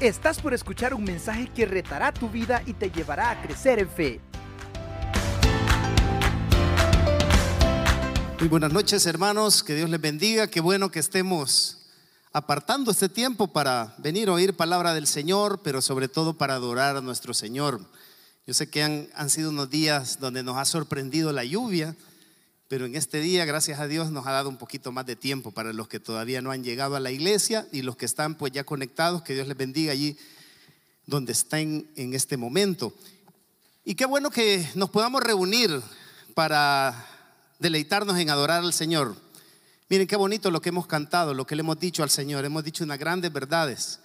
Estás por escuchar un mensaje que retará tu vida y te llevará a crecer en fe. Muy buenas noches hermanos, que Dios les bendiga, qué bueno que estemos apartando este tiempo para venir a oír palabra del Señor, pero sobre todo para adorar a nuestro Señor. Yo sé que han, han sido unos días donde nos ha sorprendido la lluvia, pero en este día, gracias a Dios, nos ha dado un poquito más de tiempo para los que todavía no han llegado a la iglesia y los que están pues ya conectados, que Dios les bendiga allí donde estén en este momento. Y qué bueno que nos podamos reunir para deleitarnos en adorar al Señor. Miren qué bonito lo que hemos cantado, lo que le hemos dicho al Señor. Hemos dicho unas grandes verdades.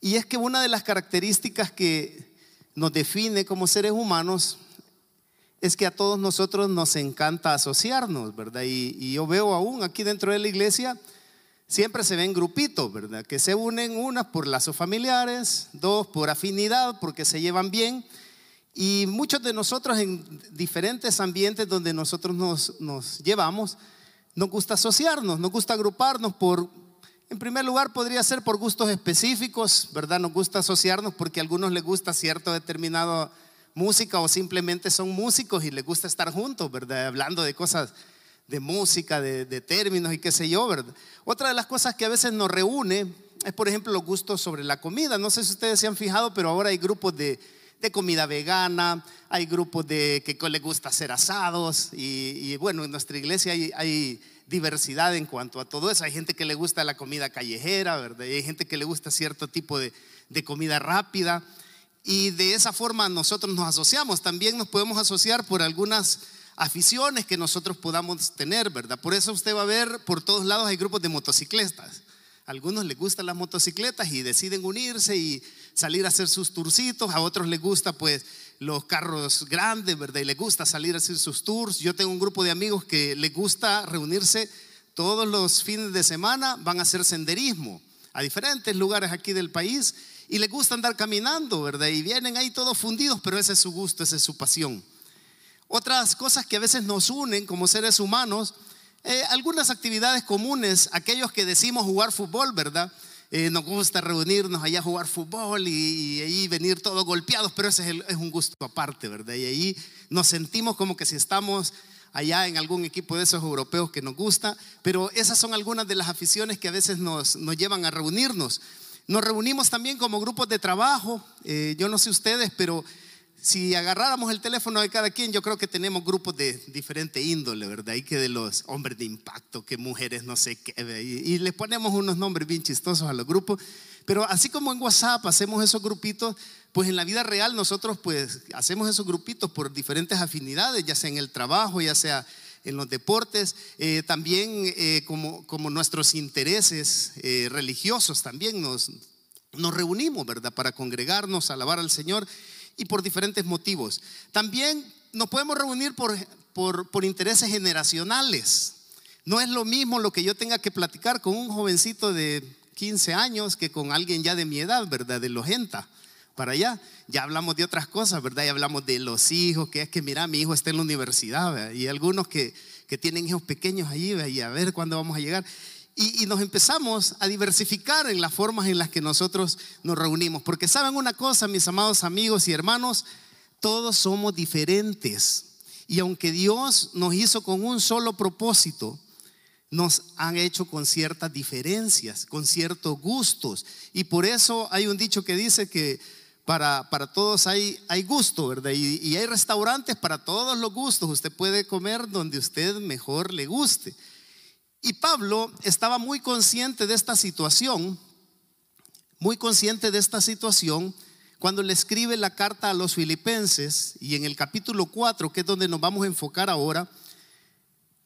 Y es que una de las características que nos define como seres humanos es que a todos nosotros nos encanta asociarnos, ¿verdad? Y, yo veo aún aquí dentro de la iglesia, siempre se ven grupitos, ¿verdad? Que se unen, una por lazos familiares, dos por afinidad, porque se llevan bien. Y muchos de nosotros en diferentes ambientes donde nosotros nos, nos llevamos, nos gusta asociarnos, nos gusta agruparnos por, en primer lugar podría ser por gustos específicos, ¿verdad? Nos gusta asociarnos porque a algunos les gusta cierto determinado música o simplemente son músicos y les gusta estar juntos, ¿verdad? Hablando de cosas de música, de, términos y qué sé yo, ¿verdad? Otra de las cosas que a veces nos reúne es, por ejemplo, los gustos sobre la comida. No sé si ustedes se han fijado, pero ahora hay grupos de, comida vegana, hay grupos de que les gusta hacer asados y, bueno, en nuestra iglesia hay, diversidad en cuanto a todo eso. Hay gente que le gusta la comida callejera, ¿verdad? Y hay gente que le gusta cierto tipo de, de comida rápida y de esa forma nosotros nos asociamos. También nos podemos asociar por algunas aficiones que nosotros podamos tener, ¿verdad? Por eso usted va a ver por todos lados hay grupos de motocicletas. Algunos les gustan las motocicletas y deciden unirse y salir a hacer sus turcitos. A otros les gusta pues los carros grandes, ¿verdad? Y les gusta salir a hacer sus tours. Yo tengo un grupo de amigos que les gusta reunirse todos los fines de semana, van a hacer senderismo a diferentes lugares aquí del país y les gusta andar caminando, ¿verdad? Y vienen ahí todos fundidos, pero ese es su gusto, esa es su pasión. Otras cosas que a veces nos unen como seres humanos, eh, algunas actividades comunes, aquellos que decimos jugar fútbol, ¿verdad? Eh, nos gusta reunirnos allá a jugar fútbol y, ahí venir todos golpeados, pero ese es, un gusto aparte, ¿verdad? Y ahí nos sentimos como que si estamos allá en algún equipo de esos europeos que nos gusta, pero esas son algunas de las aficiones que a veces nos, nos llevan a reunirnos. Nos reunimos también como grupos de trabajo. Eh, yo no sé ustedes, pero si agarráramos el teléfono de cada quien, yo creo que tenemos grupos de diferente índole, ¿verdad? Y que de los hombres de impacto, que mujeres no sé qué, y, y les ponemos unos nombres bien chistosos a los grupos. Pero así como en WhatsApp hacemos esos grupitos, pues en la vida real nosotros pues hacemos esos grupitos por diferentes afinidades, ya sea en el trabajo, ya sea en los deportes, eh, también eh, como, nuestros intereses eh, religiosos, también nos, nos reunimos, ¿verdad? Para congregarnos, alabar al Señor y por diferentes motivos. También nos podemos reunir por, por, por intereses generacionales. No es lo mismo lo que yo tenga que platicar con un jovencito de 15 años que con alguien ya de mi edad, ¿verdad? De los 80 para allá. Ya hablamos de otras cosas, ¿verdad? Ya hablamos de los hijos, que es que, mira, mi hijo está en la universidad, y algunos que, que, tienen hijos pequeños allí, y a ver cuándo vamos a llegar. Y, y, nos empezamos a diversificar en las formas en las que nosotros nos reunimos. Porque saben una cosa, mis amados amigos y hermanos, todos somos diferentes. Y aunque Dios nos hizo con un solo propósito, nos han hecho con ciertas diferencias, con ciertos gustos. Y por eso hay un dicho que dice que para, para todos hay, hay gusto, ¿verdad? Y, hay restaurantes para todos los gustos. Usted puede comer donde usted mejor le guste. Y Pablo estaba muy consciente de esta situación, muy consciente de esta situación, cuando le escribe la carta a los filipenses y en el capítulo 4, que es donde nos vamos a enfocar ahora,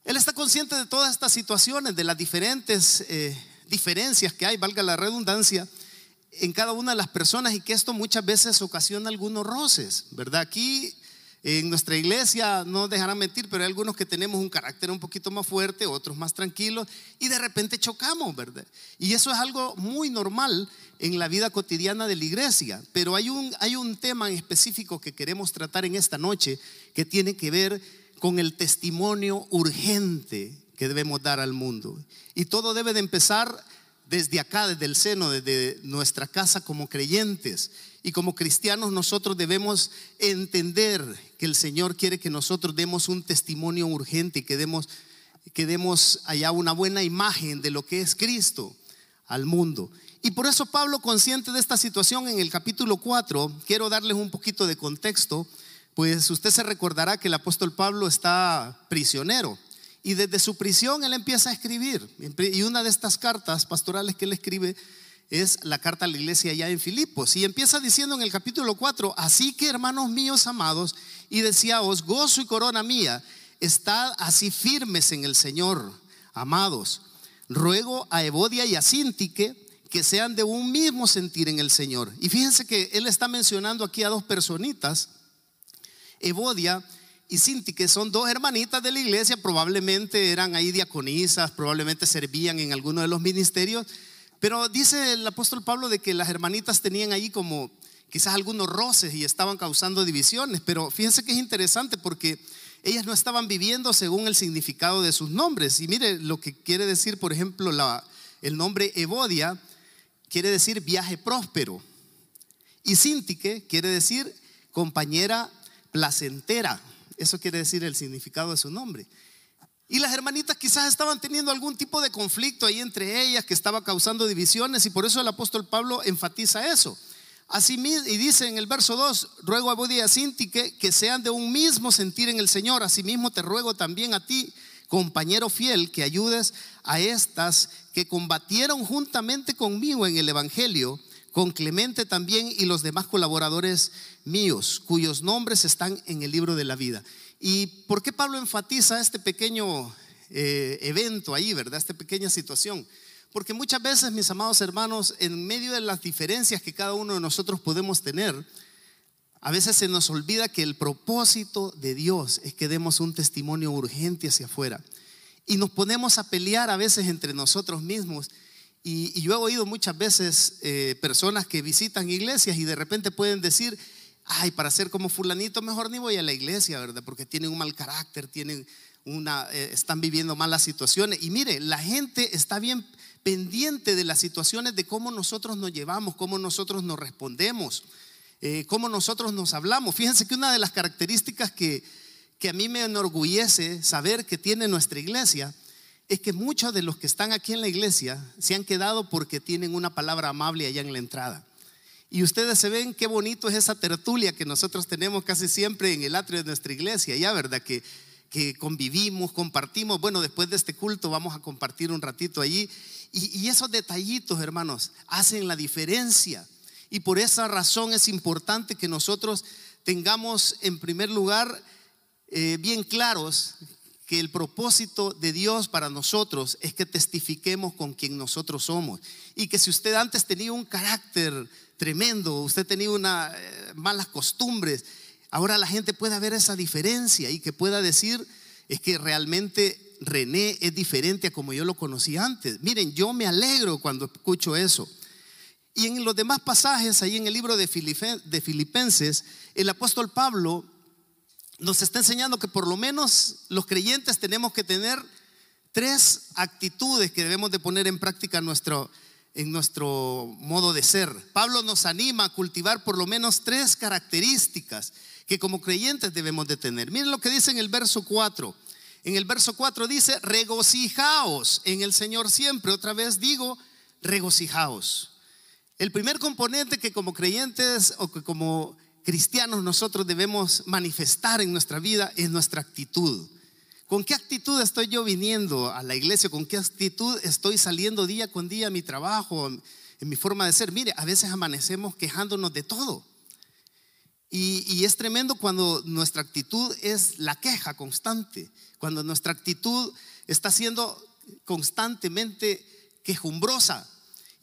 él está consciente de todas estas situaciones, de las diferentes eh, diferencias que hay, valga la redundancia, en cada una de las personas y que esto muchas veces ocasiona algunos roces, ¿verdad? Aquí en nuestra iglesia, no dejarán mentir, pero hay algunos que tenemos un carácter un poquito más fuerte, otros más tranquilos, y de repente chocamos, ¿verdad? Y eso es algo muy normal en la vida cotidiana de la iglesia. Pero hay un, hay un tema en específico que queremos tratar en esta noche que tiene que ver con el testimonio urgente que debemos dar al mundo. Y todo debe de empezar desde acá, desde el seno, desde nuestra casa como creyentes. Y como cristianos nosotros debemos entender que el Señor quiere que nosotros demos un testimonio urgente y que demos, que demos allá una buena imagen de lo que es Cristo al mundo. Y por eso Pablo, consciente de esta situación en el capítulo 4, quiero darles un poquito de contexto, pues usted se recordará que el apóstol Pablo está prisionero y desde su prisión él empieza a escribir. Y una de estas cartas pastorales que él escribe es la carta a la iglesia allá en Filipos. Y empieza diciendo en el capítulo 4, así que hermanos míos amados, y decíaos, gozo y corona mía, estad así firmes en el Señor, amados. Ruego a Evodia y a Sintique que sean de un mismo sentir en el Señor. Y fíjense que él está mencionando aquí a dos personitas, Evodia y Cinti, que son dos hermanitas de la iglesia, probablemente eran ahí diaconisas, probablemente servían en alguno de los ministerios, pero dice el apóstol Pablo de que las hermanitas tenían ahí como quizás algunos roces y estaban causando divisiones, pero fíjense que es interesante porque ellas no estaban viviendo según el significado de sus nombres. Y mire lo que quiere decir, por ejemplo, el nombre Evodia quiere decir viaje próspero. Y Sintique quiere decir compañera placentera. Eso quiere decir el significado de su nombre. Y las hermanitas quizás estaban teniendo algún tipo de conflicto ahí entre ellas que estaba causando divisiones y por eso el apóstol Pablo enfatiza eso. Así y dice en el verso 2, ruego a Bodhi y a Sinti que, que sean de un mismo sentir en el Señor. Asimismo te ruego también a ti, compañero fiel, que ayudes a estas que combatieron juntamente conmigo en el Evangelio con Clemente también y los demás colaboradores míos, cuyos nombres están en el libro de la vida. ¿Y por qué Pablo enfatiza este pequeño eh, evento ahí, verdad? Esta pequeña situación. Porque muchas veces, mis amados hermanos, en medio de las diferencias que cada uno de nosotros podemos tener, a veces se nos olvida que el propósito de Dios es que demos un testimonio urgente hacia afuera. Y nos ponemos a pelear a veces entre nosotros mismos y, yo he oído muchas veces eh, personas que visitan iglesias y de repente pueden decir, ay, para ser como fulanito mejor ni voy a la iglesia, ¿verdad? Porque tienen un mal carácter, tienen una, eh, están viviendo malas situaciones. Y mire, la gente está bien pendiente de las situaciones de cómo nosotros nos llevamos, cómo nosotros nos respondemos, eh, cómo nosotros nos hablamos. Fíjense que una de las características que, que a mí me enorgullece saber que tiene nuestra iglesia es que muchos de los que están aquí en la iglesia se han quedado porque tienen una palabra amable allá en la entrada. Y ustedes se ven qué bonito es esa tertulia que nosotros tenemos casi siempre en el atrio de nuestra iglesia, ya, ¿verdad? Que, que convivimos, compartimos. Bueno, después de este culto vamos a compartir un ratito allí. Y, esos detallitos, hermanos, hacen la diferencia. Y por esa razón es importante que nosotros tengamos en primer lugar eh, bien claros que el propósito de Dios para nosotros es que testifiquemos con quien nosotros somos. Y que si usted antes tenía un carácter tremendo, usted tenía una, eh, malas costumbres, ahora la gente pueda ver esa diferencia y que pueda decir, es que realmente René es diferente a como yo lo conocí antes. Miren, yo me alegro cuando escucho eso. Y en los demás pasajes, ahí en el libro de Filipenses, el apóstol Pablo nos está enseñando que por lo menos los creyentes tenemos que tener tres actitudes que debemos de poner en práctica en nuestro, en nuestro modo de ser. Pablo nos anima a cultivar por lo menos tres características que como creyentes debemos de tener. Miren lo que dice en el verso 4. En el verso 4 dice, regocijaos en el Señor siempre. Otra vez digo, regocijaos. El primer componente que como creyentes o que como cristianos nosotros debemos manifestar en nuestra vida es nuestra actitud. ¿Con qué actitud estoy yo viniendo a la iglesia? ¿Con qué actitud estoy saliendo día con día a mi trabajo, en mi forma de ser? Mire, a veces amanecemos quejándonos de todo. Y, y, es tremendo cuando nuestra actitud es la queja constante, cuando nuestra actitud está siendo constantemente quejumbrosa.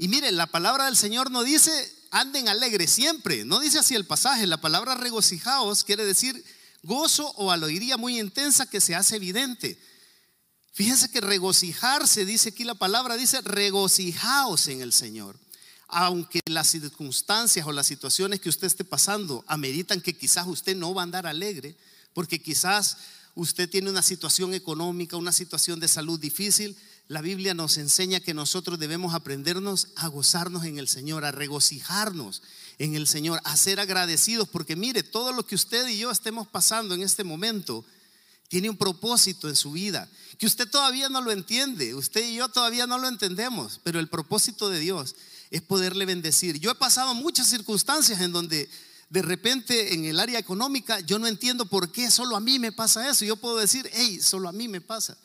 Y mire, la palabra del Señor no dice anden alegres siempre. No dice así el pasaje. La palabra regocijaos quiere decir gozo o alegría muy intensa que se hace evidente. Fíjense que regocijarse, dice aquí la palabra, dice regocijaos en el Señor. Aunque las circunstancias o las situaciones que usted esté pasando ameritan que quizás usted no va a andar alegre, porque quizás usted tiene una situación económica, una situación de salud difícil, la Biblia nos enseña que nosotros debemos aprendernos a gozarnos en el Señor, a regocijarnos en el Señor, a ser agradecidos, porque mire, todo lo que usted y yo estemos pasando en este momento tiene un propósito en su vida, que usted todavía no lo entiende, usted y yo todavía no lo entendemos, pero el propósito de Dios es poderle bendecir. Yo he pasado muchas circunstancias en donde de repente en el área económica yo no entiendo por qué solo a mí me pasa eso. Yo puedo decir, hey, solo a mí me pasa.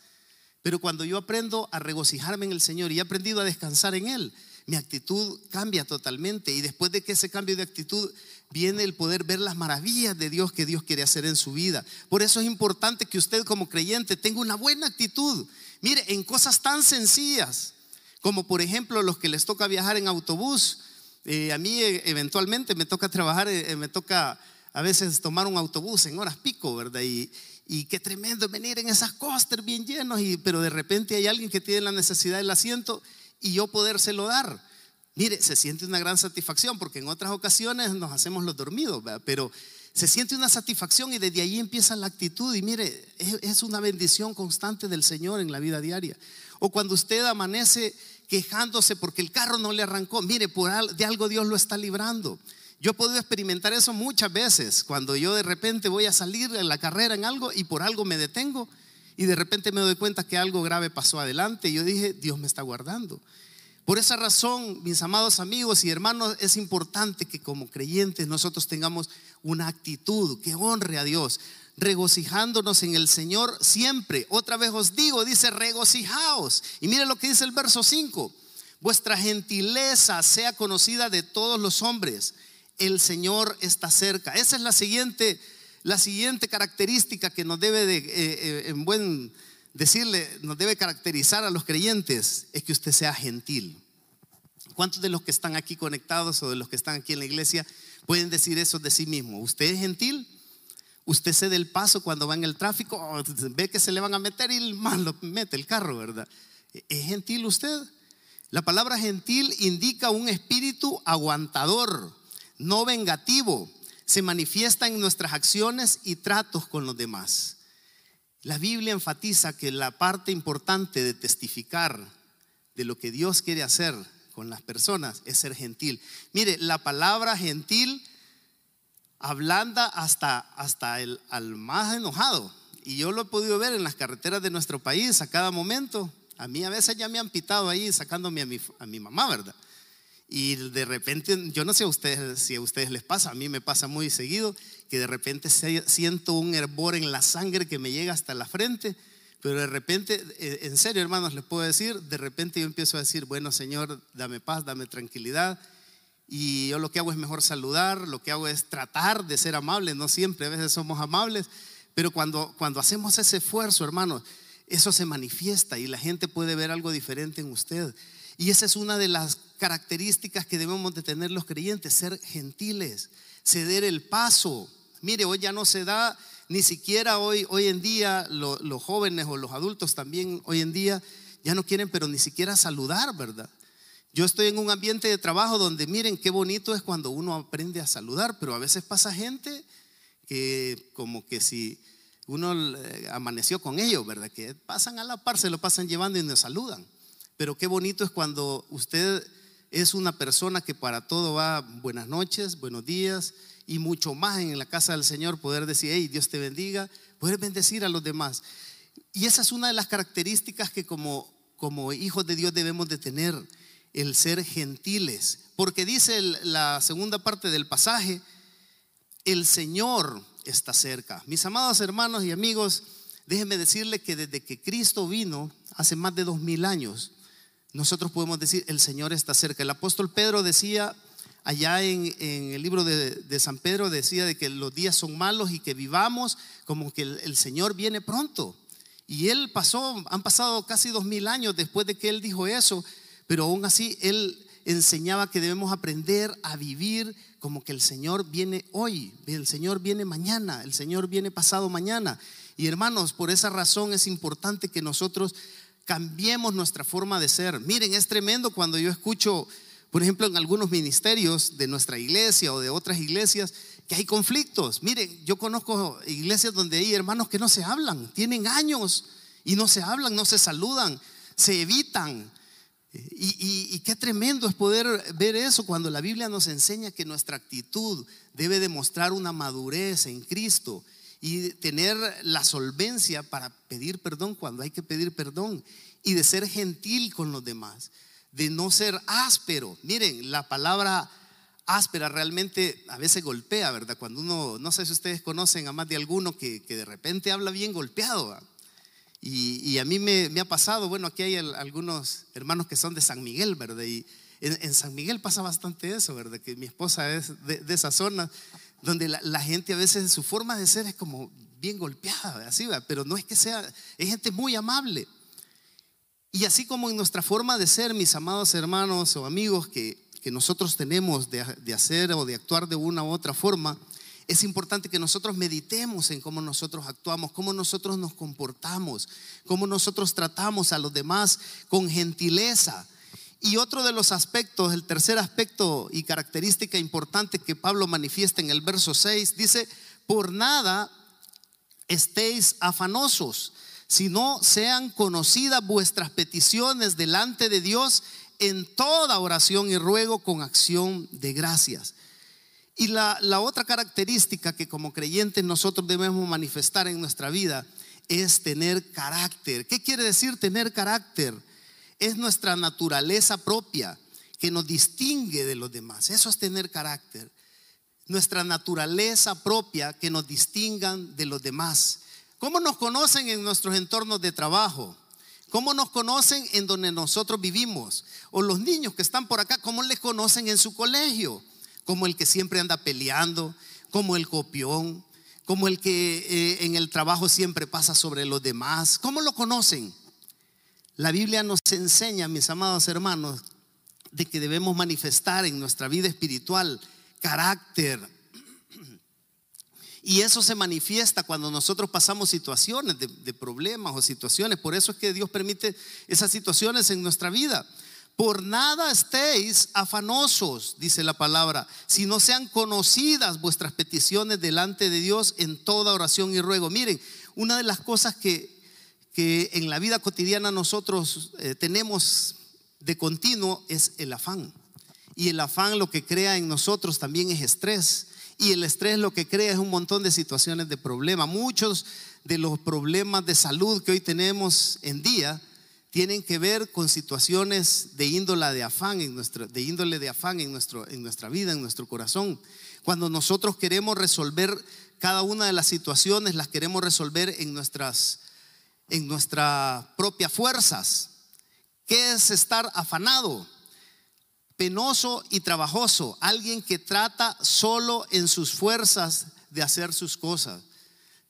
Pero cuando yo aprendo a regocijarme en el Señor y he aprendido a descansar en Él, mi actitud cambia totalmente. Y después de que ese cambio de actitud viene el poder ver las maravillas de Dios que Dios quiere hacer en su vida. Por eso es importante que usted como creyente tenga una buena actitud. Mire, en cosas tan sencillas como por ejemplo los que les toca viajar en autobús. Eh, a mí eh, eventualmente me toca trabajar, eh, me toca a veces tomar un autobús en horas pico, ¿verdad? Y, y qué tremendo venir en esas costas bien llenos, y, pero de repente hay alguien que tiene la necesidad del asiento y yo podérselo dar. Mire, se siente una gran satisfacción porque en otras ocasiones nos hacemos los dormidos, pero se siente una satisfacción y desde ahí empieza la actitud y mire, es una bendición constante del Señor en la vida diaria. O cuando usted amanece quejándose porque el carro no le arrancó, mire, por, de algo Dios lo está librando. Yo he podido experimentar eso muchas veces, cuando yo de repente voy a salir en la carrera en algo y por algo me detengo y de repente me doy cuenta que algo grave pasó adelante y yo dije, Dios me está guardando. Por esa razón, mis amados amigos y hermanos, es importante que como creyentes nosotros tengamos una actitud que honre a Dios, regocijándonos en el Señor siempre. Otra vez os digo, dice, regocijaos. Y mire lo que dice el verso 5, vuestra gentileza sea conocida de todos los hombres el Señor está cerca. Esa es la siguiente, la siguiente característica que nos debe de, eh, eh, decirle, nos debe caracterizar a los creyentes, es que usted sea gentil. ¿Cuántos de los que están aquí conectados o de los que están aquí en la iglesia pueden decir eso de sí mismo? ¿Usted es gentil? ¿Usted cede el paso cuando va en el tráfico? Oh, ve que se le van a meter y más lo mete el carro, ¿verdad? ¿Es gentil usted? La palabra gentil indica un espíritu aguantador, no vengativo, se manifiesta en nuestras acciones y tratos con los demás. La Biblia enfatiza que la parte importante de testificar de lo que Dios quiere hacer con las personas es ser gentil. Mire, la palabra gentil ablanda hasta, hasta el, al más enojado. Y yo lo he podido ver en las carreteras de nuestro país a cada momento. A mí a veces ya me han pitado ahí sacándome a mi, a mi mamá, ¿verdad? Y de repente, yo no sé a ustedes, si a ustedes les pasa, a mí me pasa muy seguido, que de repente siento un hervor en la sangre que me llega hasta la frente, pero de repente, eh, en serio hermanos, les puedo decir, de repente yo empiezo a decir, bueno Señor, dame paz, dame tranquilidad. Y yo lo que hago es mejor saludar, lo que hago es tratar de ser amable, no siempre, a veces somos amables, pero cuando, cuando hacemos ese esfuerzo, hermanos, eso se manifiesta y la gente puede ver algo diferente en usted. Y esa es una de las características que debemos de tener los creyentes, ser gentiles, ceder el paso. Mire, hoy ya no se da, ni siquiera hoy, hoy en día los jóvenes o los adultos también hoy en día ya no quieren, pero ni siquiera saludar, ¿verdad? Yo estoy en un ambiente de trabajo donde miren qué bonito es cuando uno aprende a saludar, pero a veces pasa gente que como que si uno amaneció con ellos, ¿verdad? Que pasan a la par, se lo pasan llevando y nos saludan. Pero qué bonito es cuando usted es una persona que para todo va buenas noches, buenos días y mucho más en la casa del Señor, poder decir, hey, Dios te bendiga, poder bendecir a los demás. Y esa es una de las características que como, como hijos de Dios debemos de tener, el ser gentiles. Porque dice la segunda parte del pasaje, el Señor está cerca. Mis amados hermanos y amigos, déjenme decirle que desde que Cristo vino, hace más de dos mil años, nosotros podemos decir, el Señor está cerca. El apóstol Pedro decía, allá en, el libro de, San Pedro, decía de que los días son malos y que vivamos como que el, Señor viene pronto. Y él pasó, han pasado casi dos mil años después de que él dijo eso, pero aún así él enseñaba que debemos aprender a vivir como que el Señor viene hoy, el Señor viene mañana, el Señor viene pasado mañana. Y hermanos, por esa razón es importante que nosotros cambiemos nuestra forma de ser. Miren, es tremendo cuando yo escucho, por ejemplo, en algunos ministerios de nuestra iglesia o de otras iglesias, que hay conflictos. Miren, yo conozco iglesias donde hay hermanos que no se hablan, tienen años y no se hablan, no se saludan. se evitan. Y, qué tremendo es poder ver eso cuando la Biblia nos enseña que nuestra actitud debe demostrar una madurez en Cristo y tener la solvencia para pedir perdón cuando hay que pedir perdón y de ser gentil con los demás, de no ser áspero. Miren, la palabra áspera realmente a veces golpea, ¿verdad? Cuando uno, no sé si ustedes conocen a más de alguno que, de repente habla bien golpeado. Y, a mí me, ha pasado, bueno, aquí hay algunos hermanos que son de San Miguel, ¿verdad? Y en, San Miguel pasa bastante eso, ¿verdad? Que mi esposa es de, esa zona donde la, gente a veces su forma de ser es como bien golpeada, así, ¿verdad? pero no es que sea, es gente muy amable. Y así como en nuestra forma de ser, mis amados hermanos o amigos, que, que nosotros tenemos de, de hacer o de actuar de una u otra forma, es importante que nosotros meditemos en cómo nosotros actuamos, cómo nosotros nos comportamos, cómo nosotros tratamos a los demás con gentileza. Y otro de los aspectos, el tercer aspecto y característica importante que Pablo manifiesta en el verso 6, dice, por nada estéis afanosos, sino sean conocidas vuestras peticiones delante de Dios en toda oración y ruego con acción de gracias. Y la, otra característica que como creyentes nosotros debemos manifestar en nuestra vida es tener carácter. ¿Qué quiere decir tener carácter? Es nuestra naturaleza propia que nos distingue de los demás. Eso es tener carácter. Nuestra naturaleza propia que nos distingan de los demás. ¿Cómo nos conocen en nuestros entornos de trabajo? ¿Cómo nos conocen en donde nosotros vivimos? O los niños que están por acá, ¿cómo les conocen en su colegio? como el que siempre anda peleando, como el copión, como el que eh, en el trabajo siempre pasa sobre los demás. ¿Cómo lo conocen? La Biblia nos enseña, mis amados hermanos, de que debemos manifestar en nuestra vida espiritual carácter. Y eso se manifiesta cuando nosotros pasamos situaciones de, de, problemas o situaciones. Por eso es que Dios permite esas situaciones en nuestra vida. Por nada estéis afanosos, dice la palabra, si no sean conocidas vuestras peticiones delante de Dios en toda oración y ruego. Miren, una de las cosas que, que en la vida cotidiana nosotros eh, tenemos de continuo es el afán. Y el afán lo que crea en nosotros también es estrés. Y el estrés lo que crea es un montón de situaciones de problema. Muchos de los problemas de salud que hoy tenemos en día tienen que ver con situaciones de índole de afán en nuestro, de índole de afán en, nuestro, en nuestra vida, en nuestro corazón. Cuando nosotros queremos resolver cada una de las situaciones, las queremos resolver en nuestras, en nuestras propias fuerzas. ¿Qué es estar afanado? Penoso y trabajoso. Alguien que trata solo en sus fuerzas de hacer sus cosas.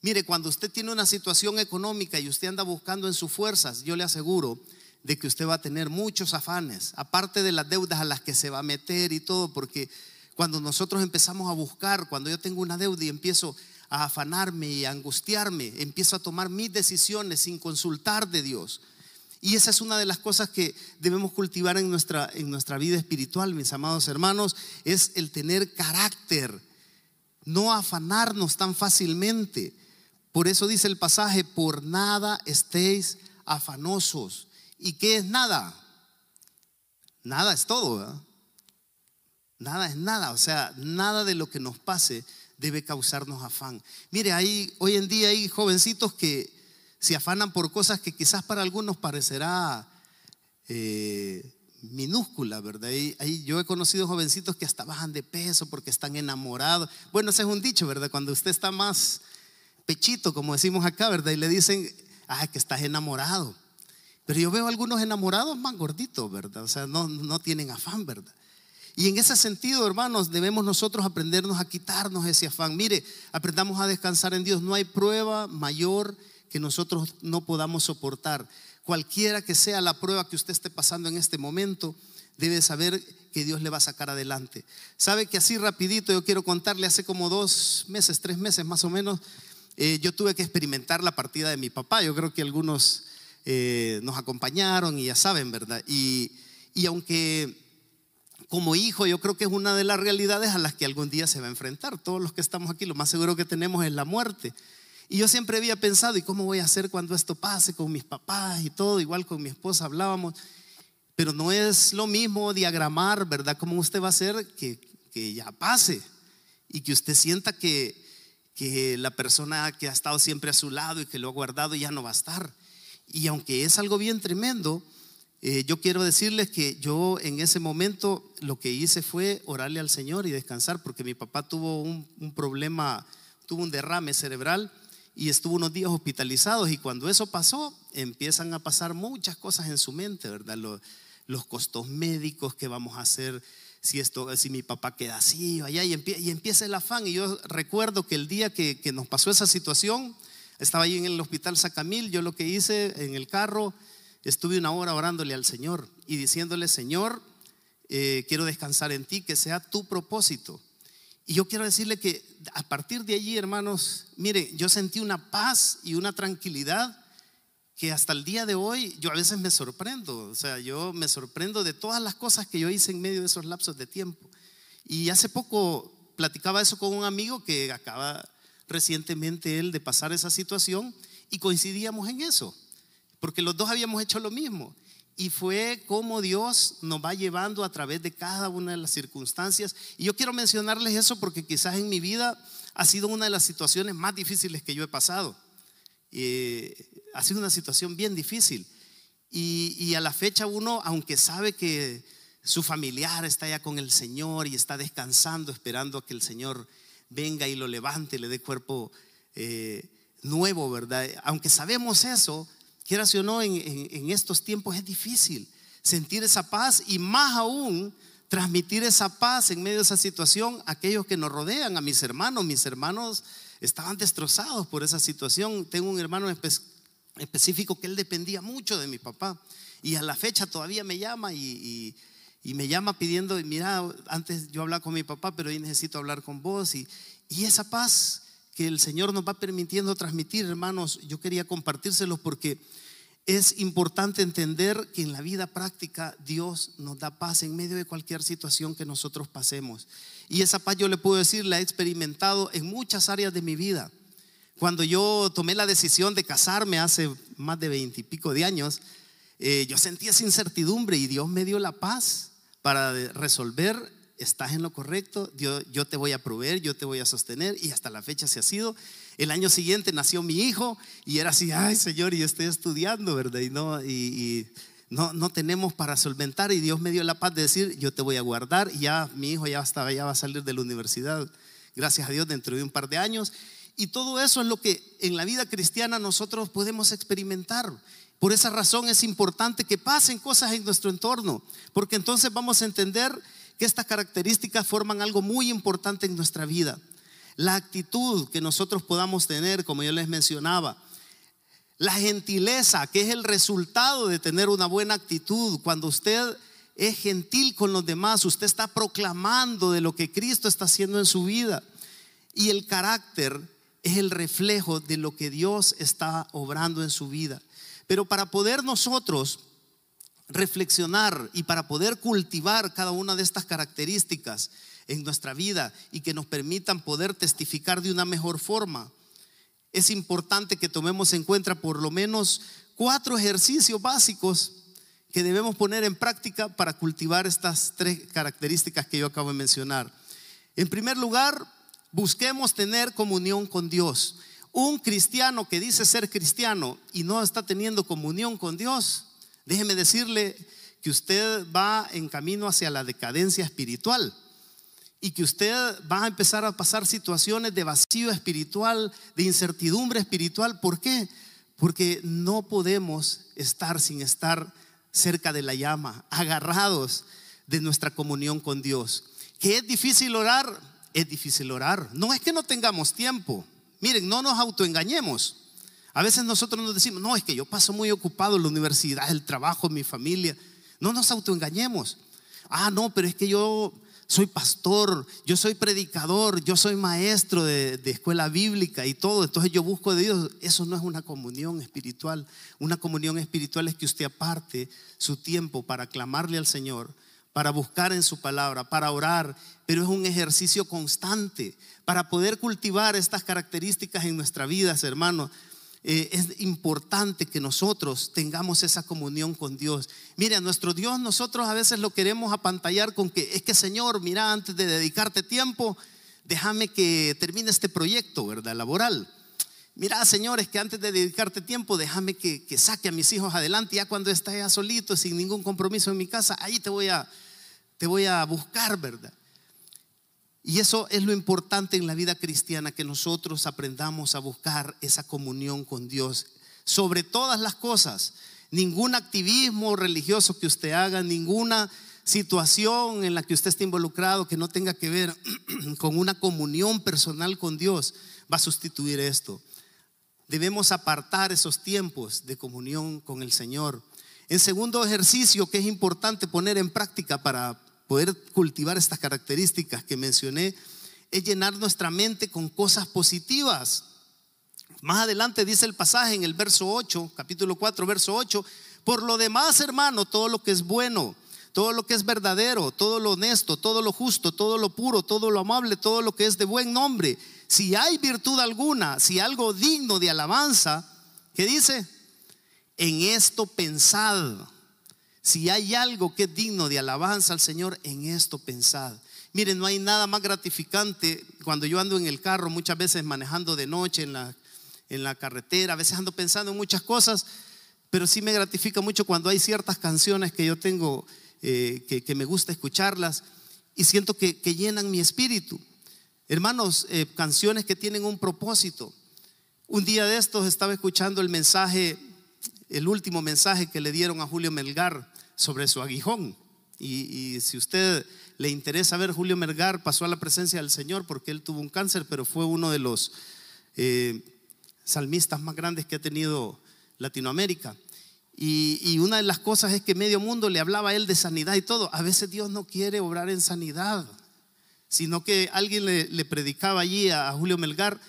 Mire, cuando usted tiene una situación económica y usted anda buscando en sus fuerzas, yo le aseguro de que usted va a tener muchos afanes, aparte de las deudas a las que se va a meter y todo, porque cuando nosotros empezamos a buscar, cuando yo tengo una deuda y empiezo a afanarme y angustiarme, empiezo a tomar mis decisiones sin consultar de Dios. Y esa es una de las cosas que debemos cultivar en nuestra, en nuestra vida espiritual, mis amados hermanos, es el tener carácter, no afanarnos tan fácilmente. Por eso dice el pasaje, por nada estéis afanosos. ¿Y qué es nada? Nada es todo. Nada es nada. O sea, nada de lo que nos pase debe causarnos afán. Mire, ahí, hoy en día hay jovencitos que se afanan por cosas que quizás para algunos parecerá eh, minúscula, ¿verdad? Ahí, yo he conocido jovencitos que hasta bajan de peso porque están enamorados. Bueno, ese es un dicho, ¿verdad? Cuando usted está más pechito, como decimos acá, ¿verdad? Y le dicen, ay, que estás enamorado. Pero yo veo algunos enamorados más gorditos, ¿verdad? O sea, no, no tienen afán, ¿verdad? Y en ese sentido, hermanos, debemos nosotros aprendernos a quitarnos ese afán. Mire, aprendamos a descansar en Dios. No hay prueba mayor que nosotros no podamos soportar. Cualquiera que sea la prueba que usted esté pasando en este momento, debe saber que Dios le va a sacar adelante. Sabe que así rapidito yo quiero contarle, hace como dos meses, tres meses más o menos, eh, yo tuve que experimentar la partida de mi papá. Yo creo que algunos eh, nos acompañaron y ya saben, ¿verdad? Y, y aunque como hijo yo creo que es una de las realidades a las que algún día se va a enfrentar. Todos los que estamos aquí, lo más seguro que tenemos es la muerte. Y yo siempre había pensado, ¿y cómo voy a hacer cuando esto pase con mis papás y todo? Igual con mi esposa hablábamos. Pero no es lo mismo diagramar, ¿verdad? ¿Cómo usted va a hacer que, que ya pase y que usted sienta que, que la persona que ha estado siempre a su lado y que lo ha guardado ya no va a estar. Y aunque es algo bien tremendo, eh, yo quiero decirles que yo en ese momento lo que hice fue orarle al Señor y descansar porque mi papá tuvo un, problema, tuvo un derrame cerebral y estuvo unos días hospitalizados y cuando eso pasó empiezan a pasar muchas cosas en su mente, ¿verdad? Los, los costos médicos que vamos a hacer si esto, si mi papá queda así o allá y, empieza el afán. Y yo recuerdo que el día que, nos pasó esa situación, estaba ahí en el hospital Sacamil, yo lo que hice en el carro, estuve una hora orándole al Señor y diciéndole, Señor, eh, quiero descansar en ti, que sea tu propósito. Y yo quiero decirle que a partir de allí, hermanos, mire, yo sentí una paz y una tranquilidad que hasta el día de hoy yo a veces me sorprendo, o sea, yo me sorprendo de todas las cosas que yo hice en medio de esos lapsos de tiempo. Y hace poco platicaba eso con un amigo que acaba recientemente él de pasar esa situación y coincidíamos en eso, porque los dos habíamos hecho lo mismo. Y fue como Dios nos va llevando a través de cada una de las circunstancias. Y yo quiero mencionarles eso porque quizás en mi vida ha sido una de las situaciones más difíciles que yo he pasado. Eh, ha sido una situación bien difícil. Y, a la fecha uno, aunque sabe que su familiar está ya con el Señor y está descansando, esperando a que el Señor venga y lo levante, le dé cuerpo eh, nuevo, ¿verdad? Aunque sabemos eso, quieras o no, en, estos tiempos es difícil sentir esa paz y más aún transmitir esa paz en medio de esa situación a aquellos que nos rodean, a mis hermanos. Mis hermanos estaban destrozados por esa situación. Tengo un hermano específico que él dependía mucho de mi papá y a la fecha todavía me llama y, me llama pidiendo, mira, antes yo hablaba con mi papá, pero hoy necesito hablar con vos y esa paz que el Señor nos va permitiendo transmitir, hermanos, yo quería compartírselos porque es importante entender que en la vida práctica Dios nos da paz en medio de cualquier situación que nosotros pasemos. Y esa paz yo le puedo decir, la he experimentado en muchas áreas de mi vida. Cuando yo tomé la decisión de casarme hace más de veintipico de años, eh, yo sentía esa incertidumbre y Dios me dio la paz para resolver, estás en lo correcto, yo, yo te voy a proveer, yo te voy a sostener y hasta la fecha se ha sido. El año siguiente nació mi hijo y era así, ay Señor, y yo estoy estudiando, ¿verdad? Y no, y, no, no, tenemos para solventar y Dios me dio la paz de decir, yo te voy a guardar y ya mi hijo ya, estaba, ya va a salir de la universidad, gracias a Dios, dentro de un par de años. Y todo eso es lo que en la vida cristiana nosotros podemos experimentar. Por esa razón es importante que pasen cosas en nuestro entorno, porque entonces vamos a entender que estas características forman algo muy importante en nuestra vida. La actitud que nosotros podamos tener, como yo les mencionaba, la gentileza, que es el resultado de tener una buena actitud. Cuando usted es gentil con los demás, usted está proclamando de lo que Cristo está haciendo en su vida. Y el carácter es el reflejo de lo que Dios está obrando en su vida. Pero para poder nosotros reflexionar y para poder cultivar cada una de estas características, en nuestra vida y que nos permitan poder testificar de una mejor forma. Es importante que tomemos en cuenta por lo menos cuatro ejercicios básicos que debemos poner en práctica para cultivar estas tres características que yo acabo de mencionar. En primer lugar, busquemos tener comunión con Dios. Un cristiano que dice ser cristiano y no está teniendo comunión con Dios, déjeme decirle que usted va en camino hacia la decadencia espiritual y que usted va a empezar a pasar situaciones de vacío espiritual, de incertidumbre espiritual. ¿Por qué? Porque no podemos estar sin estar cerca de la llama, agarrados de nuestra comunión con Dios. Que es difícil orar, es difícil orar. No es que no tengamos tiempo. Miren, no nos autoengañemos. A veces nosotros nos decimos, no, es que yo paso muy ocupado en la universidad, el trabajo, mi familia. No nos autoengañemos. Ah, no, pero es que yo soy pastor, yo soy predicador, yo soy maestro de, escuela bíblica y todo, entonces yo busco de Dios. Eso no es una comunión espiritual. Una comunión espiritual es que usted aparte su tiempo para clamarle al Señor, para buscar en su palabra, para orar, pero es un ejercicio constante para poder cultivar estas características en nuestra vida, hermanos. Eh, es importante que nosotros tengamos esa comunión con Dios. Mire, a nuestro Dios nosotros a veces lo queremos apantallar con que es que Señor, mira, antes de dedicarte tiempo, déjame que termine este proyecto, ¿verdad? Laboral. Mira, Señor, es que antes de dedicarte tiempo, déjame que, que saque a mis hijos adelante. Ya cuando esté ya solito, sin ningún compromiso en mi casa, ahí te voy a, te voy a buscar, ¿verdad? Y eso es lo importante en la vida cristiana, que nosotros aprendamos a buscar esa comunión con Dios. Sobre todas las cosas, ningún activismo religioso que usted haga, ninguna situación en la que usted esté involucrado que no tenga que ver con una comunión personal con Dios va a sustituir esto. Debemos apartar esos tiempos de comunión con el Señor. En segundo ejercicio que es importante poner en práctica para poder cultivar estas características que mencioné, es llenar nuestra mente con cosas positivas. Más adelante dice el pasaje en el verso 8, capítulo 4, verso 8, por lo demás, hermano, todo lo que es bueno, todo lo que es verdadero, todo lo honesto, todo lo justo, todo lo puro, todo lo amable, todo lo que es de buen nombre, si hay virtud alguna, si algo digno de alabanza, ¿qué dice? En esto pensad. Si hay algo que es digno de alabanza al Señor, en esto pensad. Miren, no hay nada más gratificante cuando yo ando en el carro, muchas veces manejando de noche en la, en la carretera, a veces ando pensando en muchas cosas, pero sí me gratifica mucho cuando hay ciertas canciones que yo tengo, eh, que, me gusta escucharlas y siento que, llenan mi espíritu. Hermanos, eh, canciones que tienen un propósito. Un día de estos estaba escuchando el mensaje, el último mensaje que le dieron a Julio Melgar sobre su aguijón. Y, si usted le interesa ver, Julio Mergar pasó a la presencia del Señor porque él tuvo un cáncer, pero fue uno de los eh, salmistas más grandes que ha tenido Latinoamérica. Y, una de las cosas es que medio mundo le hablaba a él de sanidad y todo. A veces Dios no quiere obrar en sanidad, sino que alguien le, predicaba allí a, Julio Melgar,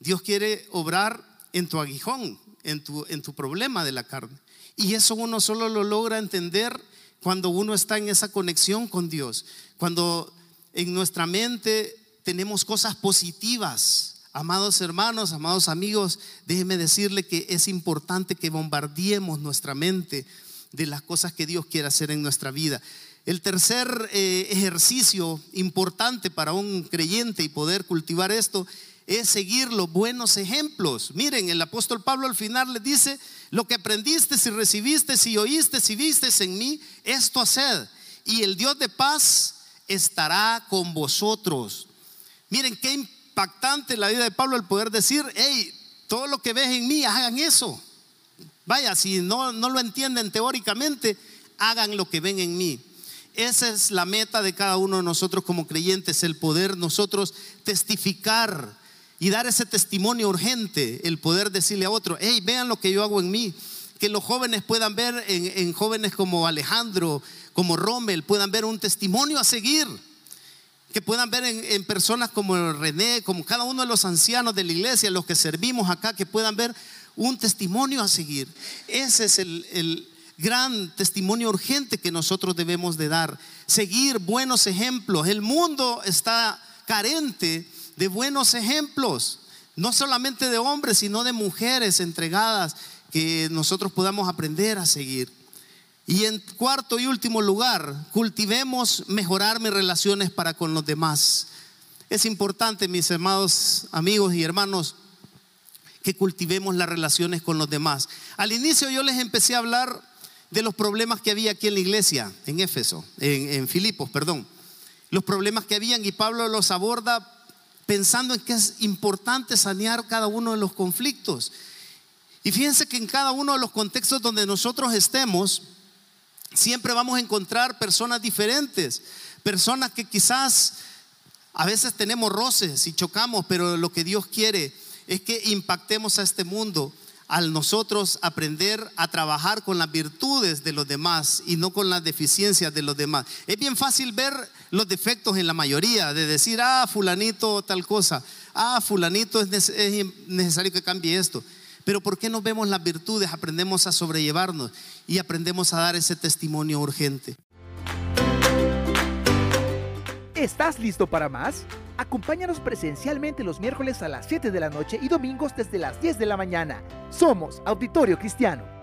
Dios quiere obrar en tu aguijón, en tu, en tu problema de la carne. Y eso uno solo lo logra entender cuando uno está en esa conexión con Dios, cuando en nuestra mente tenemos cosas positivas. Amados hermanos, amados amigos, déjeme decirle que es importante que bombardeemos nuestra mente de las cosas que Dios quiere hacer en nuestra vida. El tercer eh, ejercicio importante para un creyente y poder cultivar esto es seguir los buenos ejemplos. Miren, el apóstol Pablo al final le dice, lo que aprendiste, si recibiste, si oíste, si viste en mí, esto haced. Y el Dios de paz estará con vosotros. Miren qué impactante la vida de Pablo el poder decir, hey, todo lo que ves en mí, hagan eso. Vaya, si no, no lo entienden teóricamente, hagan lo que ven en mí. Esa es la meta de cada uno de nosotros como creyentes, el poder nosotros testificar y dar ese testimonio urgente, el poder decirle a otro, hey, vean lo que yo hago en mí, que los jóvenes puedan ver en, jóvenes como Alejandro, como Rommel, puedan ver un testimonio a seguir, que puedan ver en, personas como René, como cada uno de los ancianos de la iglesia, los que servimos acá, que puedan ver un testimonio a seguir. Ese es el, el gran testimonio urgente que nosotros debemos de dar. Seguir buenos ejemplos. El mundo está carente de buenos ejemplos, no solamente de hombres, sino de mujeres entregadas que nosotros podamos aprender a seguir. Y en cuarto y último lugar, cultivemos mejorar mis relaciones para con los demás. Es importante, mis amados amigos y hermanos, que cultivemos las relaciones con los demás. Al inicio yo les empecé a hablar de los problemas que había aquí en la iglesia, en Éfeso, en, en Filipos, perdón. Los problemas que habían y Pablo los aborda pensando en que es importante sanear cada uno de los conflictos. Y fíjense que en cada uno de los contextos donde nosotros estemos, siempre vamos a encontrar personas diferentes, personas que quizás a veces tenemos roces y chocamos, pero lo que Dios quiere es que impactemos a este mundo al nosotros aprender a trabajar con las virtudes de los demás y no con las deficiencias de los demás. Es bien fácil ver los defectos en la mayoría, de decir, ah, fulanito tal cosa, ah, fulanito es, necesario que cambie esto. Pero ¿por qué no vemos las virtudes? Aprendemos a sobrellevarnos y aprendemos a dar ese testimonio urgente. ¿Estás listo para más? Acompáñanos presencialmente los miércoles a las 7 de la noche y domingos desde las 10 de la mañana. Somos Auditorio Cristiano.